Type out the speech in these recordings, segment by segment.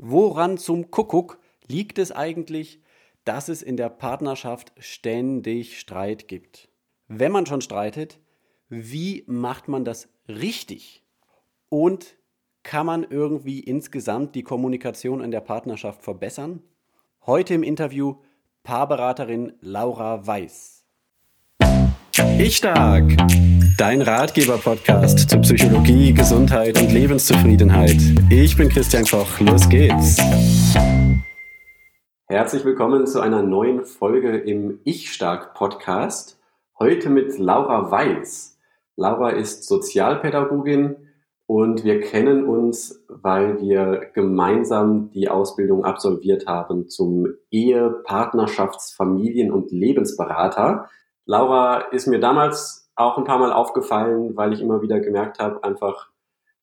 Woran zum Kuckuck liegt es eigentlich, dass es in der Partnerschaft ständig Streit gibt? Wenn man schon streitet, wie macht man das richtig? Und kann man irgendwie insgesamt die Kommunikation in der Partnerschaft verbessern? Heute im Interview Paarberaterin Laura Weiß. Ich stark! Dein Ratgeber-Podcast zu Psychologie, Gesundheit und Lebenszufriedenheit. Ich bin Christian Koch. Los geht's! Herzlich willkommen zu einer neuen Folge im Ich stark Podcast. Heute mit Laura Weiß. Laura ist Sozialpädagogin und wir kennen uns, weil wir gemeinsam die Ausbildung absolviert haben zum Ehe-, Partnerschafts-, Familien- und Lebensberater. Laura ist mir damals auch ein paar Mal aufgefallen, weil ich immer wieder gemerkt habe, einfach,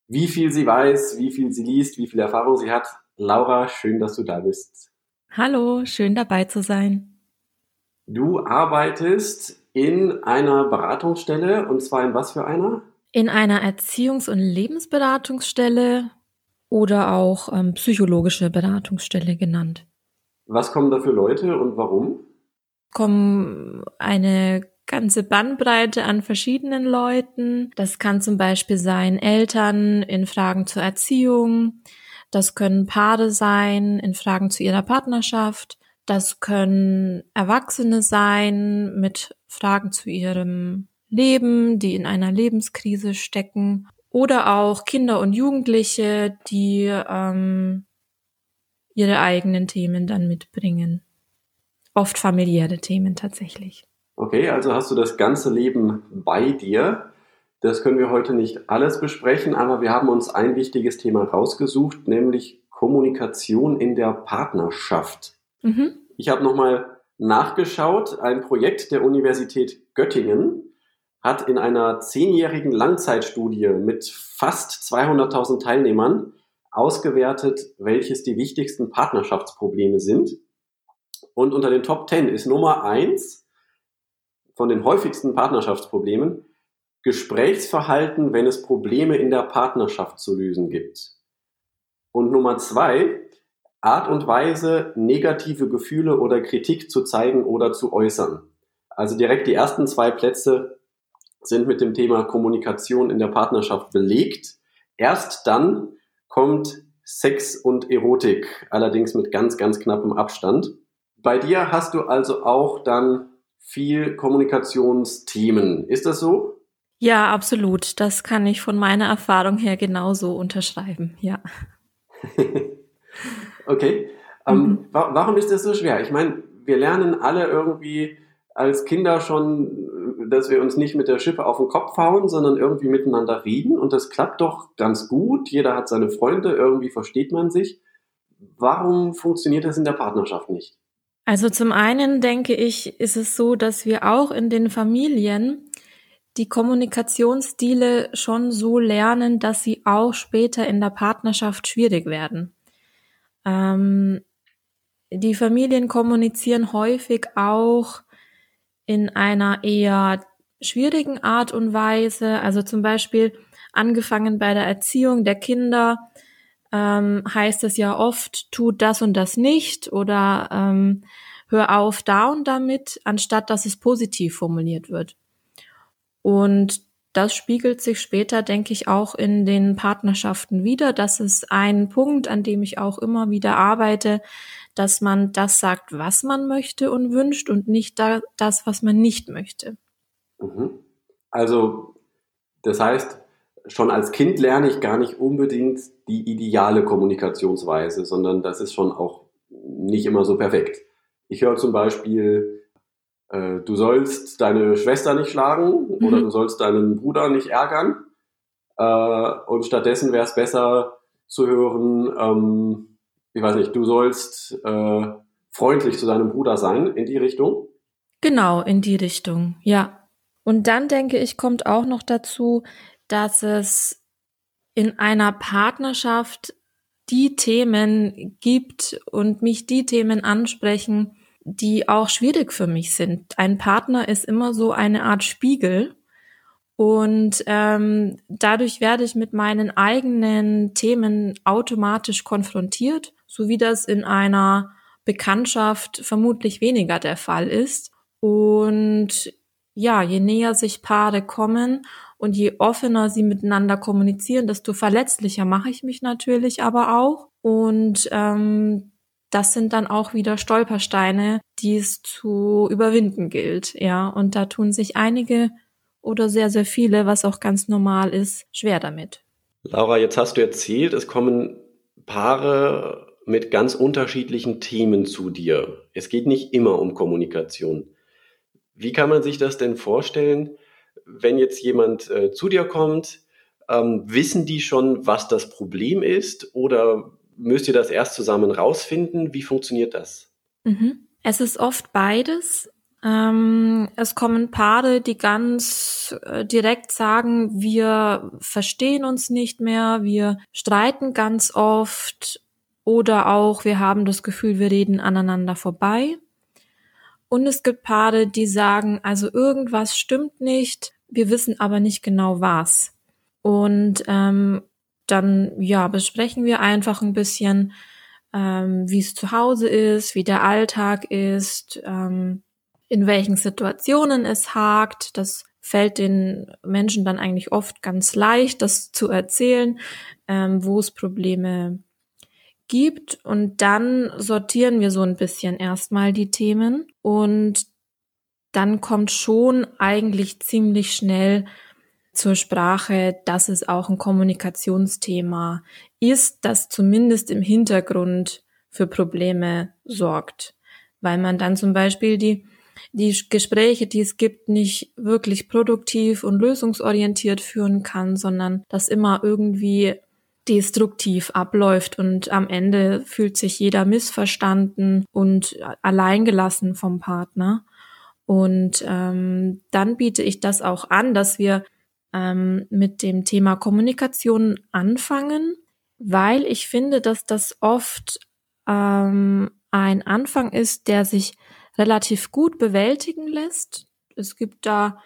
wie viel sie weiß, wie viel sie liest, wie viel Erfahrung sie hat. Laura, schön, dass du da bist. Hallo, schön dabei zu sein. Du arbeitest in einer Beratungsstelle und zwar in was für einer? In einer Erziehungs- und Lebensberatungsstelle oder auch ähm, psychologische Beratungsstelle genannt. Was kommen da für Leute und warum? Kommen eine ganze Bandbreite an verschiedenen Leuten. Das kann zum Beispiel sein Eltern in Fragen zur Erziehung. Das können Paare sein in Fragen zu ihrer Partnerschaft. Das können Erwachsene sein mit Fragen zu ihrem Leben, die in einer Lebenskrise stecken oder auch Kinder und Jugendliche, die ähm, ihre eigenen Themen dann mitbringen. Oft familiäre Themen tatsächlich. Okay, also hast du das ganze Leben bei dir. Das können wir heute nicht alles besprechen, aber wir haben uns ein wichtiges Thema rausgesucht, nämlich Kommunikation in der Partnerschaft. Mhm. Ich habe nochmal nachgeschaut, ein Projekt der Universität Göttingen hat in einer zehnjährigen Langzeitstudie mit fast 200.000 Teilnehmern ausgewertet, welches die wichtigsten Partnerschaftsprobleme sind. Und unter den Top 10 ist Nummer eins von den häufigsten Partnerschaftsproblemen Gesprächsverhalten, wenn es Probleme in der Partnerschaft zu lösen gibt. Und Nummer zwei, Art und Weise, negative Gefühle oder Kritik zu zeigen oder zu äußern. Also direkt die ersten zwei Plätze sind mit dem Thema Kommunikation in der Partnerschaft belegt. Erst dann kommt Sex und Erotik, allerdings mit ganz, ganz knappem Abstand. Bei dir hast du also auch dann viel Kommunikationsthemen. Ist das so? Ja, absolut. Das kann ich von meiner Erfahrung her genauso unterschreiben, ja. okay. Ähm, mhm. wa warum ist das so schwer? Ich meine, wir lernen alle irgendwie als Kinder schon, dass wir uns nicht mit der Schippe auf den Kopf hauen, sondern irgendwie miteinander reden. Und das klappt doch ganz gut. Jeder hat seine Freunde, irgendwie versteht man sich. Warum funktioniert das in der Partnerschaft nicht? Also zum einen denke ich, ist es so, dass wir auch in den Familien die Kommunikationsstile schon so lernen, dass sie auch später in der Partnerschaft schwierig werden. Ähm, die Familien kommunizieren häufig auch in einer eher schwierigen Art und Weise. Also zum Beispiel angefangen bei der Erziehung der Kinder ähm, heißt es ja oft, tut das und das nicht oder ähm, hör auf da und damit, anstatt dass es positiv formuliert wird. Und das spiegelt sich später, denke ich, auch in den Partnerschaften wieder. Das ist ein Punkt, an dem ich auch immer wieder arbeite, dass man das sagt, was man möchte und wünscht und nicht da, das, was man nicht möchte. Mhm. Also, das heißt, schon als Kind lerne ich gar nicht unbedingt die ideale Kommunikationsweise, sondern das ist schon auch nicht immer so perfekt. Ich höre zum Beispiel, äh, du sollst deine Schwester nicht schlagen mhm. oder du sollst deinen Bruder nicht ärgern. Äh, und stattdessen wäre es besser zu hören, ähm, ich weiß nicht, du sollst äh, freundlich zu deinem Bruder sein, in die Richtung? Genau, in die Richtung, ja. Und dann denke ich, kommt auch noch dazu, dass es in einer Partnerschaft die Themen gibt und mich die Themen ansprechen, die auch schwierig für mich sind. Ein Partner ist immer so eine Art Spiegel Und ähm, dadurch werde ich mit meinen eigenen Themen automatisch konfrontiert, so wie das in einer Bekanntschaft vermutlich weniger der Fall ist. Und ja, je näher sich Paare kommen und je offener sie miteinander kommunizieren, desto verletzlicher mache ich mich natürlich aber auch. Und ähm, das sind dann auch wieder Stolpersteine, die es zu überwinden gilt. Ja, und da tun sich einige oder sehr, sehr viele, was auch ganz normal ist, schwer damit. Laura, jetzt hast du erzählt, es kommen Paare mit ganz unterschiedlichen Themen zu dir. Es geht nicht immer um Kommunikation. Wie kann man sich das denn vorstellen, wenn jetzt jemand äh, zu dir kommt? Ähm, wissen die schon, was das Problem ist oder müsst ihr das erst zusammen rausfinden? Wie funktioniert das? Mhm. Es ist oft beides. Ähm, es kommen Paare, die ganz äh, direkt sagen, wir verstehen uns nicht mehr, wir streiten ganz oft oder auch wir haben das Gefühl, wir reden aneinander vorbei. Und es gibt Paare, die sagen, also irgendwas stimmt nicht, wir wissen aber nicht genau was. Und ähm, dann ja besprechen wir einfach ein bisschen, ähm, wie es zu Hause ist, wie der Alltag ist, ähm, in welchen Situationen es hakt. Das fällt den Menschen dann eigentlich oft ganz leicht, das zu erzählen, ähm, wo es Probleme gibt. Und dann sortieren wir so ein bisschen erstmal die Themen und dann kommt schon eigentlich ziemlich schnell zur Sprache, dass es auch ein Kommunikationsthema ist, das zumindest im Hintergrund für Probleme sorgt, weil man dann zum Beispiel die die Gespräche, die es gibt, nicht wirklich produktiv und lösungsorientiert führen kann, sondern das immer irgendwie destruktiv abläuft und am Ende fühlt sich jeder missverstanden und alleingelassen vom Partner. Und ähm, dann biete ich das auch an, dass wir ähm, mit dem Thema Kommunikation anfangen, weil ich finde, dass das oft ähm, ein Anfang ist, der sich relativ gut bewältigen lässt. Es gibt da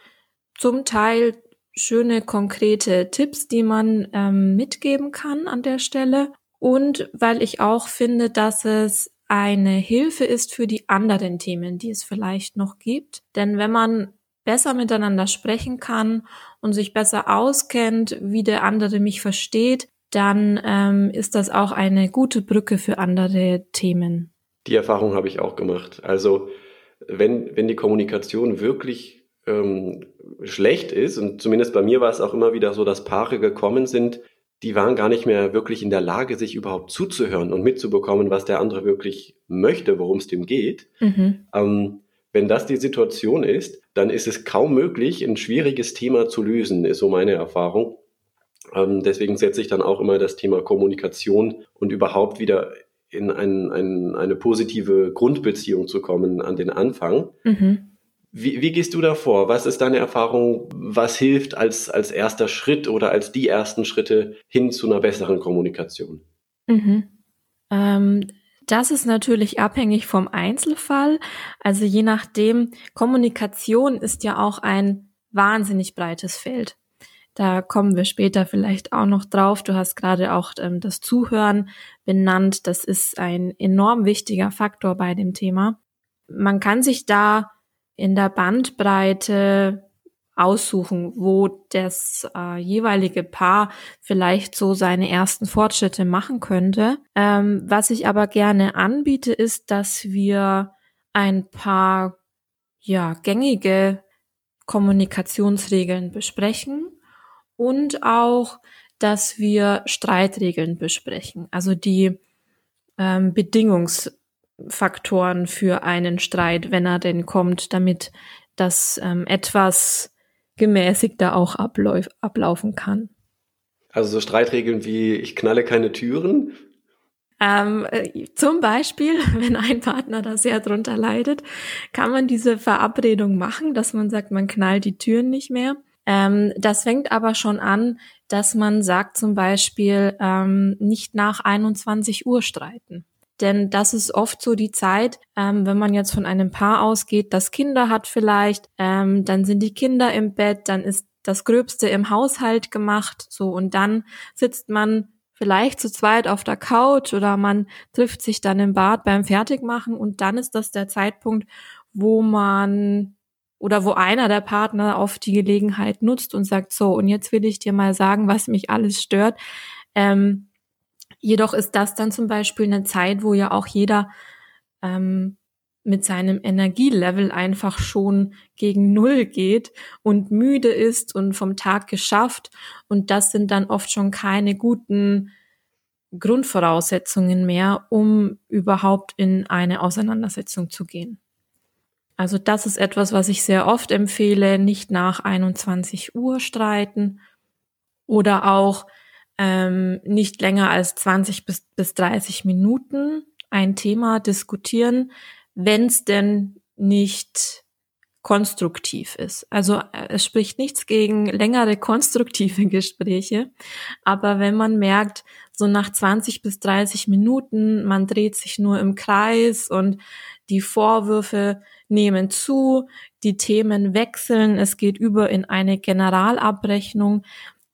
zum Teil schöne konkrete Tipps, die man ähm, mitgeben kann an der Stelle. Und weil ich auch finde, dass es eine Hilfe ist für die anderen Themen, die es vielleicht noch gibt. Denn wenn man besser miteinander sprechen kann und sich besser auskennt, wie der andere mich versteht, dann ähm, ist das auch eine gute Brücke für andere Themen. Die Erfahrung habe ich auch gemacht. Also wenn, wenn die Kommunikation wirklich ähm, schlecht ist, und zumindest bei mir war es auch immer wieder so, dass Paare gekommen sind, die waren gar nicht mehr wirklich in der Lage, sich überhaupt zuzuhören und mitzubekommen, was der andere wirklich möchte, worum es dem geht. Mhm. Ähm, wenn das die Situation ist, dann ist es kaum möglich, ein schwieriges Thema zu lösen, ist so meine Erfahrung. Ähm, deswegen setze ich dann auch immer das Thema Kommunikation und überhaupt wieder in ein, ein, eine positive Grundbeziehung zu kommen an den Anfang. Mhm. Wie, wie gehst du da vor? Was ist deine Erfahrung? Was hilft als, als erster Schritt oder als die ersten Schritte hin zu einer besseren Kommunikation? Mhm. Ähm, das ist natürlich abhängig vom Einzelfall. Also je nachdem, Kommunikation ist ja auch ein wahnsinnig breites Feld. Da kommen wir später vielleicht auch noch drauf. Du hast gerade auch ähm, das Zuhören benannt. Das ist ein enorm wichtiger Faktor bei dem Thema. Man kann sich da in der Bandbreite aussuchen, wo das äh, jeweilige Paar vielleicht so seine ersten Fortschritte machen könnte. Ähm, was ich aber gerne anbiete, ist, dass wir ein paar ja gängige Kommunikationsregeln besprechen und auch, dass wir Streitregeln besprechen, also die ähm, Bedingungsfaktoren für einen Streit, wenn er denn kommt, damit das ähm, etwas gemäßigter auch abläuf, ablaufen kann. Also so Streitregeln wie ich knalle keine Türen? Ähm, äh, zum Beispiel, wenn ein Partner da sehr drunter leidet, kann man diese Verabredung machen, dass man sagt, man knallt die Türen nicht mehr. Ähm, das fängt aber schon an, dass man sagt zum Beispiel ähm, nicht nach 21 Uhr streiten. Denn das ist oft so die Zeit, ähm, wenn man jetzt von einem Paar ausgeht, das Kinder hat vielleicht, ähm, dann sind die Kinder im Bett, dann ist das Gröbste im Haushalt gemacht, so und dann sitzt man vielleicht zu zweit auf der Couch oder man trifft sich dann im Bad beim Fertigmachen und dann ist das der Zeitpunkt, wo man oder wo einer der Partner auf die Gelegenheit nutzt und sagt, so, und jetzt will ich dir mal sagen, was mich alles stört. Ähm, jedoch ist das dann zum Beispiel eine Zeit, wo ja auch jeder ähm, mit seinem Energielevel einfach schon gegen Null geht und müde ist und vom Tag geschafft. Und das sind dann oft schon keine guten Grundvoraussetzungen mehr, um überhaupt in eine Auseinandersetzung zu gehen. Also das ist etwas, was ich sehr oft empfehle, nicht nach 21 Uhr streiten oder auch ähm, nicht länger als 20 bis, bis 30 Minuten ein Thema diskutieren, wenn es denn nicht konstruktiv ist. Also äh, es spricht nichts gegen längere konstruktive Gespräche, aber wenn man merkt, so nach 20 bis 30 Minuten, man dreht sich nur im Kreis und die Vorwürfe nehmen zu, die Themen wechseln, es geht über in eine Generalabrechnung,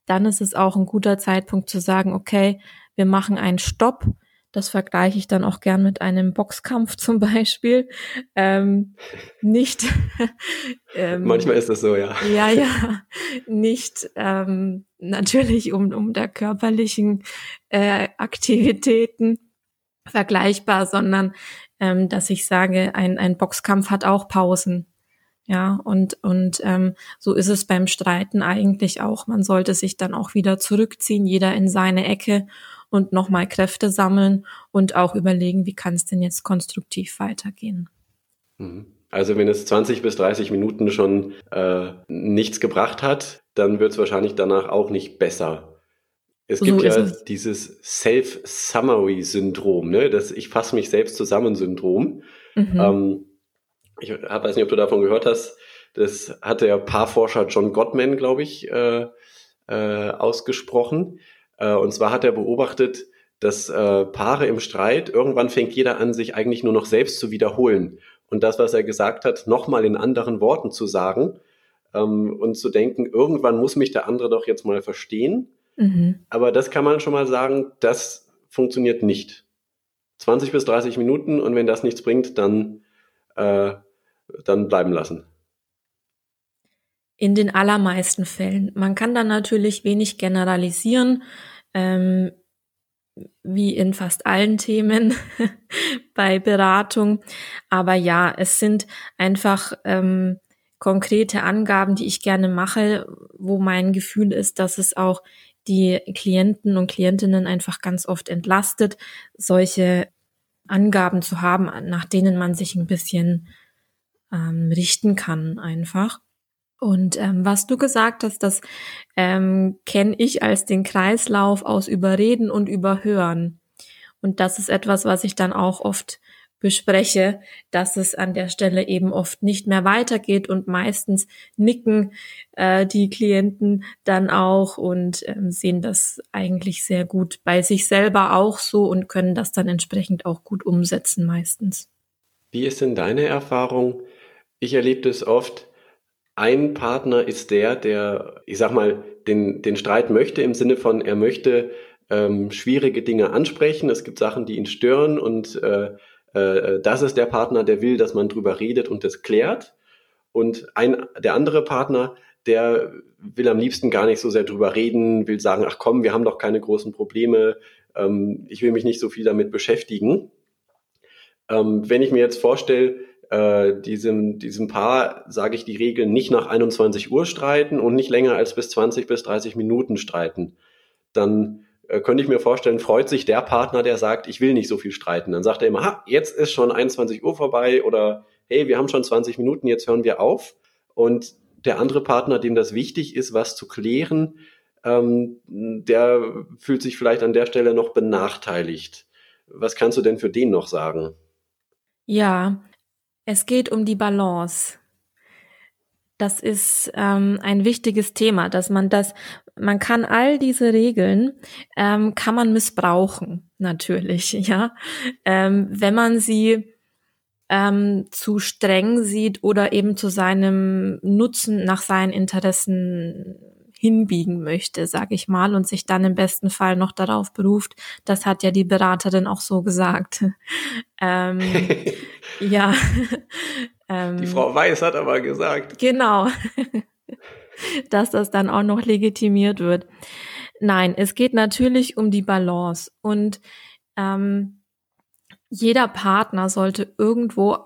dann ist es auch ein guter Zeitpunkt zu sagen, okay, wir machen einen Stopp. Das vergleiche ich dann auch gern mit einem Boxkampf zum Beispiel. Ähm, nicht. ähm, Manchmal ist das so, ja. Ja, ja. Nicht ähm, natürlich um, um der körperlichen äh, Aktivitäten vergleichbar, sondern ähm, dass ich sage, ein, ein Boxkampf hat auch Pausen. Ja, und, und ähm, so ist es beim Streiten eigentlich auch. Man sollte sich dann auch wieder zurückziehen, jeder in seine Ecke und nochmal Kräfte sammeln und auch überlegen, wie kann es denn jetzt konstruktiv weitergehen. Mhm. Also wenn es 20 bis 30 Minuten schon äh, nichts gebracht hat, dann wird es wahrscheinlich danach auch nicht besser. Es gibt so ja es. dieses Self-Summary-Syndrom, ne? das Ich fasse mich selbst zusammen-Syndrom. Mhm. Ähm, ich weiß nicht, ob du davon gehört hast, das hat der Paarforscher John Gottman, glaube ich, äh, äh, ausgesprochen. Äh, und zwar hat er beobachtet, dass äh, Paare im Streit, irgendwann fängt jeder an, sich eigentlich nur noch selbst zu wiederholen. Und das, was er gesagt hat, nochmal in anderen Worten zu sagen ähm, und zu denken, irgendwann muss mich der andere doch jetzt mal verstehen. Mhm. Aber das kann man schon mal sagen, das funktioniert nicht. 20 bis 30 Minuten und wenn das nichts bringt, dann äh, dann bleiben lassen. In den allermeisten Fällen. Man kann dann natürlich wenig generalisieren, ähm, wie in fast allen Themen bei Beratung. Aber ja, es sind einfach ähm, konkrete Angaben, die ich gerne mache, wo mein Gefühl ist, dass es auch die Klienten und Klientinnen einfach ganz oft entlastet, solche Angaben zu haben, nach denen man sich ein bisschen ähm, richten kann einfach. Und ähm, was du gesagt hast, das ähm, kenne ich als den Kreislauf aus Überreden und Überhören. Und das ist etwas, was ich dann auch oft bespreche, dass es an der Stelle eben oft nicht mehr weitergeht und meistens nicken äh, die Klienten dann auch und ähm, sehen das eigentlich sehr gut bei sich selber auch so und können das dann entsprechend auch gut umsetzen meistens. Wie ist denn deine Erfahrung? Ich erlebe das oft, ein Partner ist der, der, ich sag mal, den, den Streit möchte im Sinne von, er möchte ähm, schwierige Dinge ansprechen. Es gibt Sachen, die ihn stören und äh, äh, das ist der Partner, der will, dass man drüber redet und das klärt. Und ein, der andere Partner, der will am liebsten gar nicht so sehr drüber reden, will sagen, ach komm, wir haben doch keine großen Probleme, ähm, ich will mich nicht so viel damit beschäftigen. Ähm, wenn ich mir jetzt vorstelle, äh, diesem, diesem Paar sage ich die Regel nicht nach 21 Uhr streiten und nicht länger als bis 20 bis 30 Minuten streiten, dann äh, könnte ich mir vorstellen, freut sich der Partner, der sagt, ich will nicht so viel streiten. Dann sagt er immer, ha, jetzt ist schon 21 Uhr vorbei oder hey, wir haben schon 20 Minuten, jetzt hören wir auf. Und der andere Partner, dem das wichtig ist, was zu klären, ähm, der fühlt sich vielleicht an der Stelle noch benachteiligt. Was kannst du denn für den noch sagen? Ja, es geht um die Balance. Das ist ähm, ein wichtiges Thema, dass man das, man kann all diese Regeln, ähm, kann man missbrauchen, natürlich, ja. Ähm, wenn man sie ähm, zu streng sieht oder eben zu seinem Nutzen nach seinen Interessen hinbiegen möchte, sag ich mal, und sich dann im besten Fall noch darauf beruft. Das hat ja die Beraterin auch so gesagt. ähm, ja. ähm, die Frau Weiß hat aber gesagt. Genau. dass das dann auch noch legitimiert wird. Nein, es geht natürlich um die Balance und ähm, jeder Partner sollte irgendwo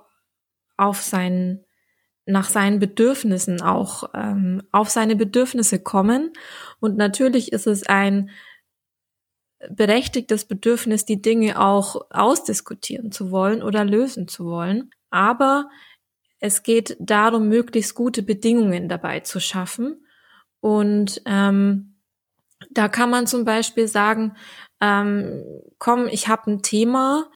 auf seinen nach seinen Bedürfnissen auch ähm, auf seine Bedürfnisse kommen. Und natürlich ist es ein berechtigtes Bedürfnis, die Dinge auch ausdiskutieren zu wollen oder lösen zu wollen, aber es geht darum, möglichst gute Bedingungen dabei zu schaffen. Und ähm, da kann man zum Beispiel sagen, ähm, komm, ich habe ein Thema,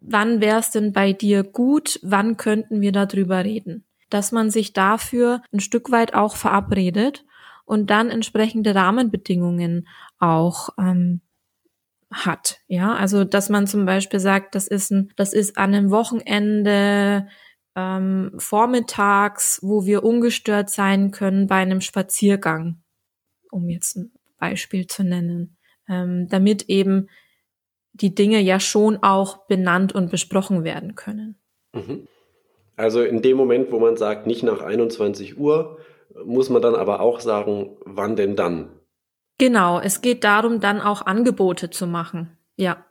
wann wäre es denn bei dir gut, wann könnten wir darüber reden? Dass man sich dafür ein Stück weit auch verabredet und dann entsprechende Rahmenbedingungen auch ähm, hat. Ja, also dass man zum Beispiel sagt, das ist ein, das ist an einem Wochenende ähm, vormittags, wo wir ungestört sein können bei einem Spaziergang, um jetzt ein Beispiel zu nennen, ähm, damit eben die Dinge ja schon auch benannt und besprochen werden können. Mhm. Also in dem Moment, wo man sagt, nicht nach 21 Uhr, muss man dann aber auch sagen, wann denn dann? Genau, es geht darum, dann auch Angebote zu machen. Ja.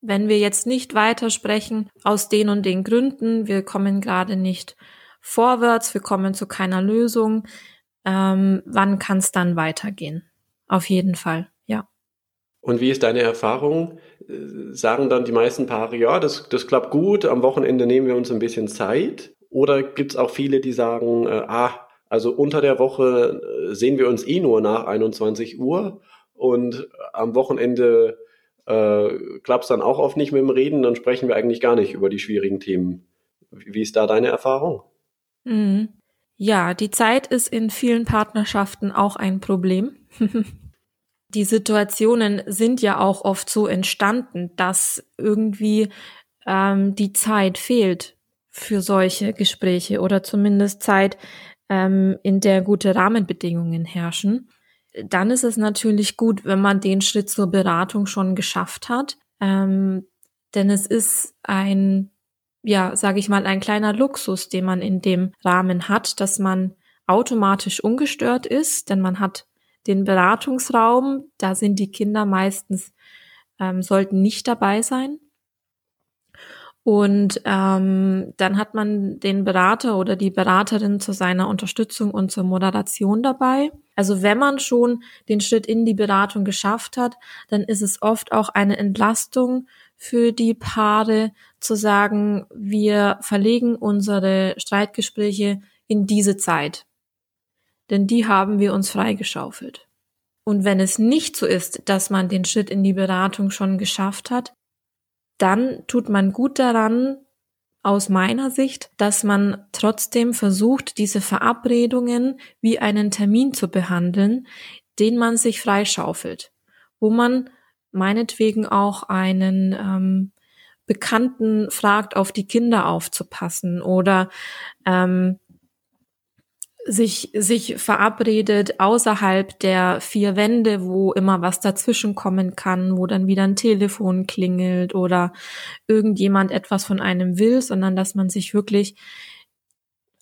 Wenn wir jetzt nicht weitersprechen, aus den und den Gründen, wir kommen gerade nicht vorwärts, wir kommen zu keiner Lösung, ähm, wann kann es dann weitergehen? Auf jeden Fall. Und wie ist deine Erfahrung? Sagen dann die meisten Paare, ja, das, das klappt gut, am Wochenende nehmen wir uns ein bisschen Zeit? Oder gibt es auch viele, die sagen, äh, ah, also unter der Woche äh, sehen wir uns eh nur nach 21 Uhr und am Wochenende äh, klappt es dann auch oft nicht mit dem Reden, dann sprechen wir eigentlich gar nicht über die schwierigen Themen. Wie ist da deine Erfahrung? Mhm. Ja, die Zeit ist in vielen Partnerschaften auch ein Problem. die Situationen sind ja auch oft so entstanden, dass irgendwie ähm, die Zeit fehlt für solche Gespräche oder zumindest Zeit, ähm, in der gute Rahmenbedingungen herrschen. Dann ist es natürlich gut, wenn man den Schritt zur Beratung schon geschafft hat, ähm, denn es ist ein, ja, sage ich mal, ein kleiner Luxus, den man in dem Rahmen hat, dass man automatisch ungestört ist, denn man hat den Beratungsraum, da sind die Kinder meistens, ähm, sollten nicht dabei sein. Und ähm, dann hat man den Berater oder die Beraterin zu seiner Unterstützung und zur Moderation dabei. Also wenn man schon den Schritt in die Beratung geschafft hat, dann ist es oft auch eine Entlastung für die Paare zu sagen, wir verlegen unsere Streitgespräche in diese Zeit denn die haben wir uns freigeschaufelt. Und wenn es nicht so ist, dass man den Schritt in die Beratung schon geschafft hat, dann tut man gut daran, aus meiner Sicht, dass man trotzdem versucht, diese Verabredungen wie einen Termin zu behandeln, den man sich freischaufelt, wo man meinetwegen auch einen ähm, Bekannten fragt, auf die Kinder aufzupassen oder ähm, sich, sich verabredet außerhalb der vier Wände, wo immer was dazwischen kommen kann, wo dann wieder ein Telefon klingelt oder irgendjemand etwas von einem will, sondern dass man sich wirklich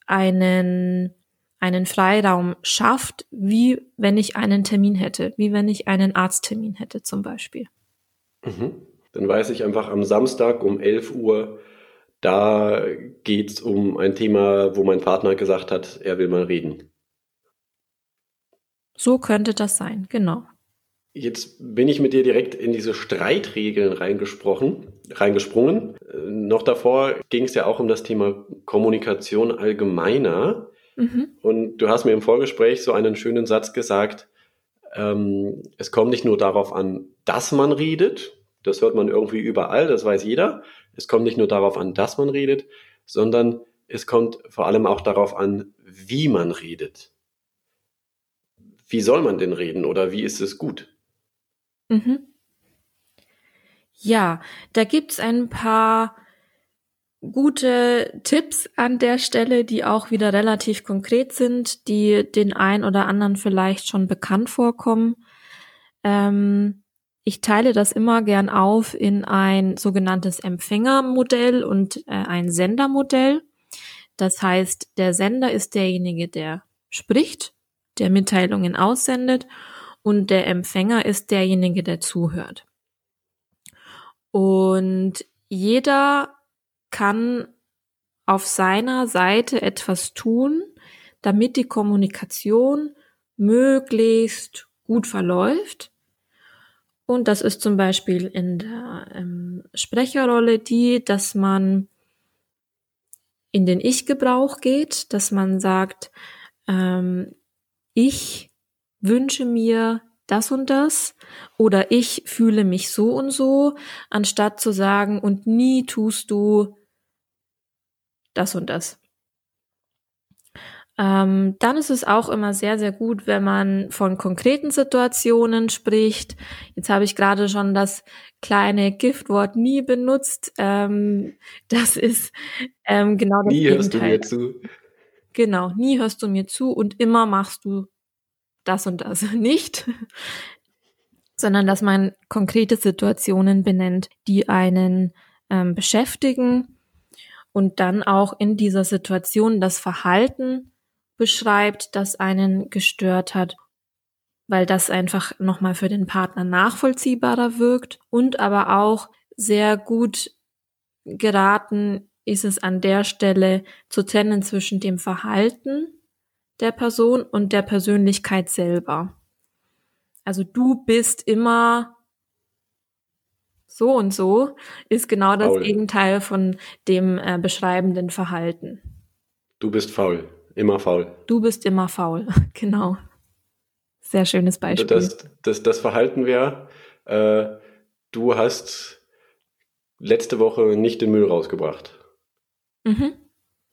einen, einen Freiraum schafft, wie wenn ich einen Termin hätte, wie wenn ich einen Arzttermin hätte zum Beispiel. Mhm. Dann weiß ich einfach am Samstag um 11 Uhr, da geht es um ein Thema, wo mein Partner gesagt hat, er will mal reden. So könnte das sein, genau. Jetzt bin ich mit dir direkt in diese Streitregeln reingesprochen, reingesprungen. Äh, noch davor ging es ja auch um das Thema Kommunikation allgemeiner. Mhm. Und du hast mir im Vorgespräch so einen schönen Satz gesagt, ähm, es kommt nicht nur darauf an, dass man redet, das hört man irgendwie überall, das weiß jeder, es kommt nicht nur darauf an, dass man redet, sondern es kommt vor allem auch darauf an, wie man redet. Wie soll man denn reden oder wie ist es gut? Mhm. Ja, da gibt's ein paar gute Tipps an der Stelle, die auch wieder relativ konkret sind, die den ein oder anderen vielleicht schon bekannt vorkommen. Ähm, ich teile das immer gern auf in ein sogenanntes Empfängermodell und äh, ein Sendermodell. Das heißt, der Sender ist derjenige, der spricht, der Mitteilungen aussendet und der Empfänger ist derjenige, der zuhört. Und jeder kann auf seiner Seite etwas tun, damit die Kommunikation möglichst gut verläuft. Und das ist zum Beispiel in der ähm, Sprecherrolle die, dass man in den Ich-Gebrauch geht, dass man sagt, ähm, ich wünsche mir das und das oder ich fühle mich so und so, anstatt zu sagen, und nie tust du das und das. Ähm, dann ist es auch immer sehr, sehr gut, wenn man von konkreten Situationen spricht. Jetzt habe ich gerade schon das kleine Giftwort nie benutzt. Ähm, das ist ähm, genau das nie Gegenteil. hörst du mir zu. Genau, nie hörst du mir zu und immer machst du das und das nicht, sondern dass man konkrete Situationen benennt, die einen ähm, beschäftigen und dann auch in dieser Situation das Verhalten beschreibt, das einen gestört hat, weil das einfach nochmal für den Partner nachvollziehbarer wirkt und aber auch sehr gut geraten ist es an der Stelle zu trennen zwischen dem Verhalten der Person und der Persönlichkeit selber. Also du bist immer so und so ist genau das faul. Gegenteil von dem äh, beschreibenden Verhalten. Du bist faul, immer faul. Du bist immer faul, genau. Sehr schönes Beispiel. Das, das, das Verhalten wäre, äh, du hast letzte Woche nicht den Müll rausgebracht. Mhm.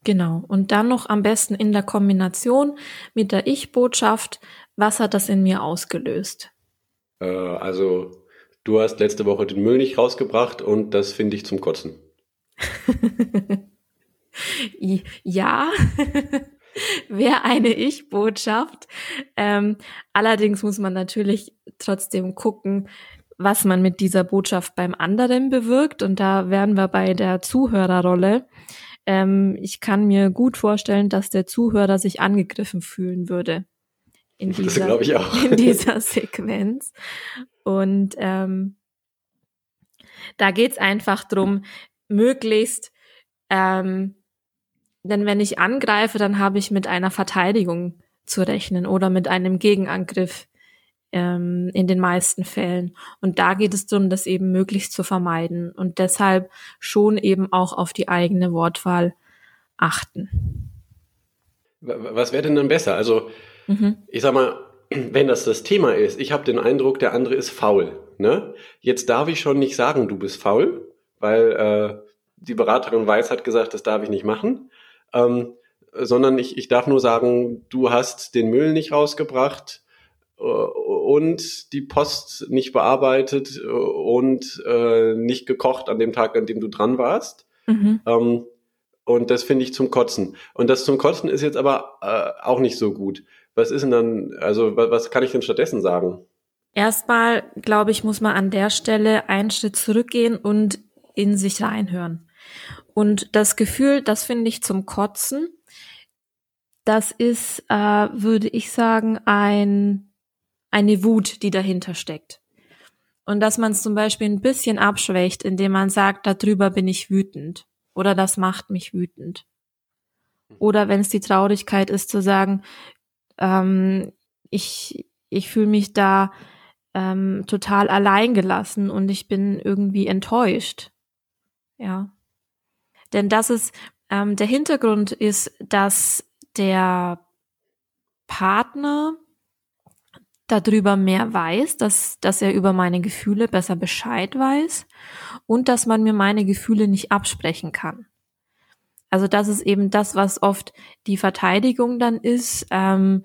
Genau. Und dann noch am besten in der Kombination mit der Ich-Botschaft, was hat das in mir ausgelöst? Äh, also Du hast letzte Woche den Müll nicht rausgebracht und das finde ich zum Kotzen. ja, wäre eine Ich-Botschaft. Ähm, allerdings muss man natürlich trotzdem gucken, was man mit dieser Botschaft beim anderen bewirkt. Und da wären wir bei der Zuhörerrolle. Ähm, ich kann mir gut vorstellen, dass der Zuhörer sich angegriffen fühlen würde in dieser, in dieser Sequenz. Und ähm, da geht's einfach drum, möglichst, ähm, denn wenn ich angreife, dann habe ich mit einer Verteidigung zu rechnen oder mit einem Gegenangriff ähm, in den meisten Fällen. Und da geht es darum, das eben möglichst zu vermeiden und deshalb schon eben auch auf die eigene Wortwahl achten. Was wäre denn dann besser? Also mhm. ich sag mal, wenn das das Thema ist, ich habe den Eindruck, der andere ist faul. Ne? Jetzt darf ich schon nicht sagen, du bist faul, weil äh, die Beraterin Weiß hat gesagt, das darf ich nicht machen. Ähm, sondern ich, ich darf nur sagen, du hast den Müll nicht rausgebracht äh, und die Post nicht bearbeitet äh, und äh, nicht gekocht an dem Tag, an dem du dran warst. Mhm. Ähm, und das finde ich zum Kotzen. Und das zum Kotzen ist jetzt aber äh, auch nicht so gut. Was ist denn dann, also was kann ich denn stattdessen sagen? Erstmal, glaube ich, muss man an der Stelle einen Schritt zurückgehen und in sich reinhören. Und das Gefühl, das finde ich zum Kotzen, das ist, äh, würde ich sagen, ein, eine Wut, die dahinter steckt. Und dass man es zum Beispiel ein bisschen abschwächt, indem man sagt, darüber bin ich wütend oder das macht mich wütend. Oder wenn es die Traurigkeit ist, zu sagen, ähm, ich, ich fühle mich da ähm, total alleingelassen und ich bin irgendwie enttäuscht. Ja. Denn das ist, ähm, der Hintergrund ist, dass der Partner darüber mehr weiß, dass, dass er über meine Gefühle besser Bescheid weiß und dass man mir meine Gefühle nicht absprechen kann. Also das ist eben das, was oft die Verteidigung dann ist. Ähm,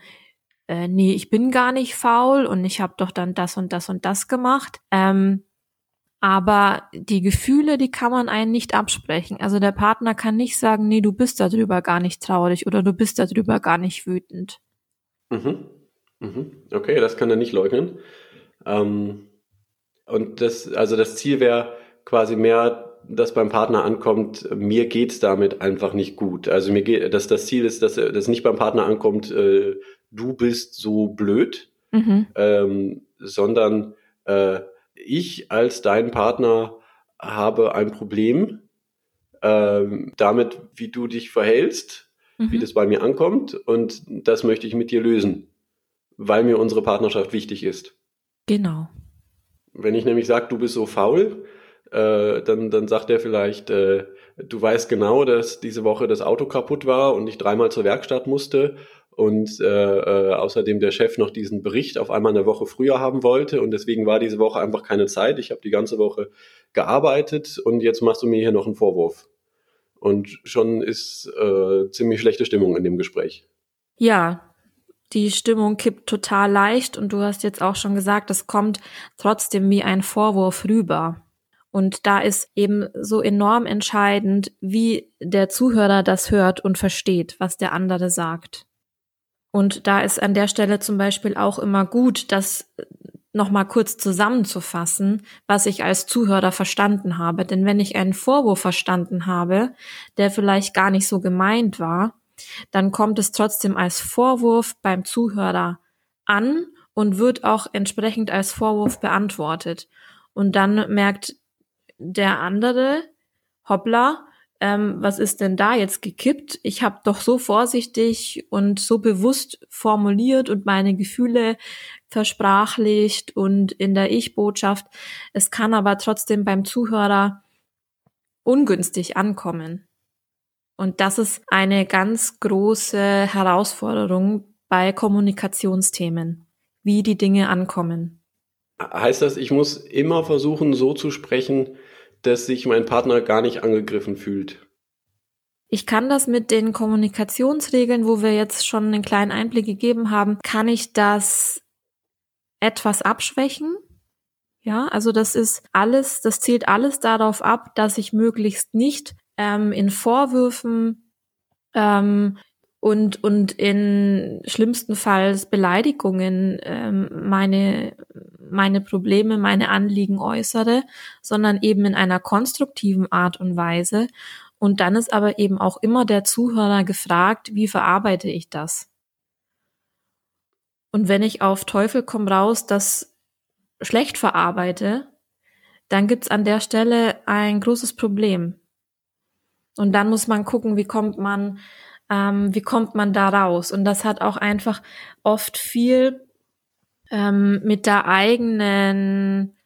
äh, nee, ich bin gar nicht faul und ich habe doch dann das und das und das gemacht. Ähm, Aber die Gefühle, die kann man einen nicht absprechen. Also der Partner kann nicht sagen, nee, du bist darüber gar nicht traurig oder du bist darüber gar nicht wütend. Mhm. Mhm. Okay, das kann er nicht leugnen. Ähm, und das, also das Ziel wäre quasi mehr, dass beim Partner ankommt, mir geht's damit einfach nicht gut. Also mir geht, dass das Ziel ist, dass das nicht beim Partner ankommt, äh, du bist so blöd, mhm. ähm, sondern äh, ich als dein Partner habe ein Problem ähm, damit, wie du dich verhältst, mhm. wie das bei mir ankommt und das möchte ich mit dir lösen, weil mir unsere Partnerschaft wichtig ist. Genau. Wenn ich nämlich sage, du bist so faul, äh, dann, dann sagt er vielleicht, äh, du weißt genau, dass diese Woche das Auto kaputt war und ich dreimal zur Werkstatt musste und äh, äh, außerdem der Chef noch diesen Bericht auf einmal eine Woche früher haben wollte und deswegen war diese Woche einfach keine Zeit. Ich habe die ganze Woche gearbeitet und jetzt machst du mir hier noch einen Vorwurf. Und schon ist äh, ziemlich schlechte Stimmung in dem Gespräch. Ja, die Stimmung kippt total leicht und du hast jetzt auch schon gesagt, es kommt trotzdem wie ein Vorwurf rüber. Und da ist eben so enorm entscheidend, wie der Zuhörer das hört und versteht, was der andere sagt. Und da ist an der Stelle zum Beispiel auch immer gut, das nochmal kurz zusammenzufassen, was ich als Zuhörer verstanden habe. Denn wenn ich einen Vorwurf verstanden habe, der vielleicht gar nicht so gemeint war, dann kommt es trotzdem als Vorwurf beim Zuhörer an und wird auch entsprechend als Vorwurf beantwortet. Und dann merkt der andere, hoppla, ähm, was ist denn da jetzt gekippt? Ich habe doch so vorsichtig und so bewusst formuliert und meine Gefühle versprachlicht und in der Ich-Botschaft. Es kann aber trotzdem beim Zuhörer ungünstig ankommen. Und das ist eine ganz große Herausforderung bei Kommunikationsthemen, wie die Dinge ankommen. Heißt das, ich muss immer versuchen, so zu sprechen, dass sich mein Partner gar nicht angegriffen fühlt. Ich kann das mit den Kommunikationsregeln, wo wir jetzt schon einen kleinen Einblick gegeben haben, kann ich das etwas abschwächen. Ja, also das ist alles, das zielt alles darauf ab, dass ich möglichst nicht ähm, in Vorwürfen ähm, und, und in schlimmsten Fall Beleidigungen ähm, meine, meine Probleme, meine Anliegen äußere, sondern eben in einer konstruktiven Art und Weise. Und dann ist aber eben auch immer der Zuhörer gefragt, wie verarbeite ich das? Und wenn ich auf Teufel komm raus das schlecht verarbeite, dann gibt's an der Stelle ein großes Problem. Und dann muss man gucken, wie kommt man ähm, wie kommt man da raus? Und das hat auch einfach oft viel ähm, mit der eigenen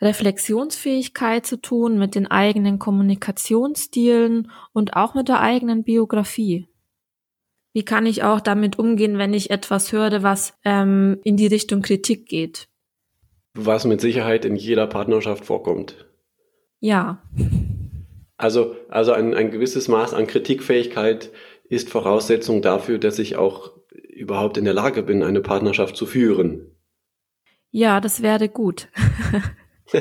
Reflexionsfähigkeit zu tun, mit den eigenen Kommunikationsstilen und auch mit der eigenen Biografie. Wie kann ich auch damit umgehen, wenn ich etwas höre, was ähm, in die Richtung Kritik geht? Was mit Sicherheit in jeder Partnerschaft vorkommt. Ja. Also, also ein, ein gewisses Maß an Kritikfähigkeit ist Voraussetzung dafür, dass ich auch überhaupt in der Lage bin, eine Partnerschaft zu führen. Ja, das wäre gut.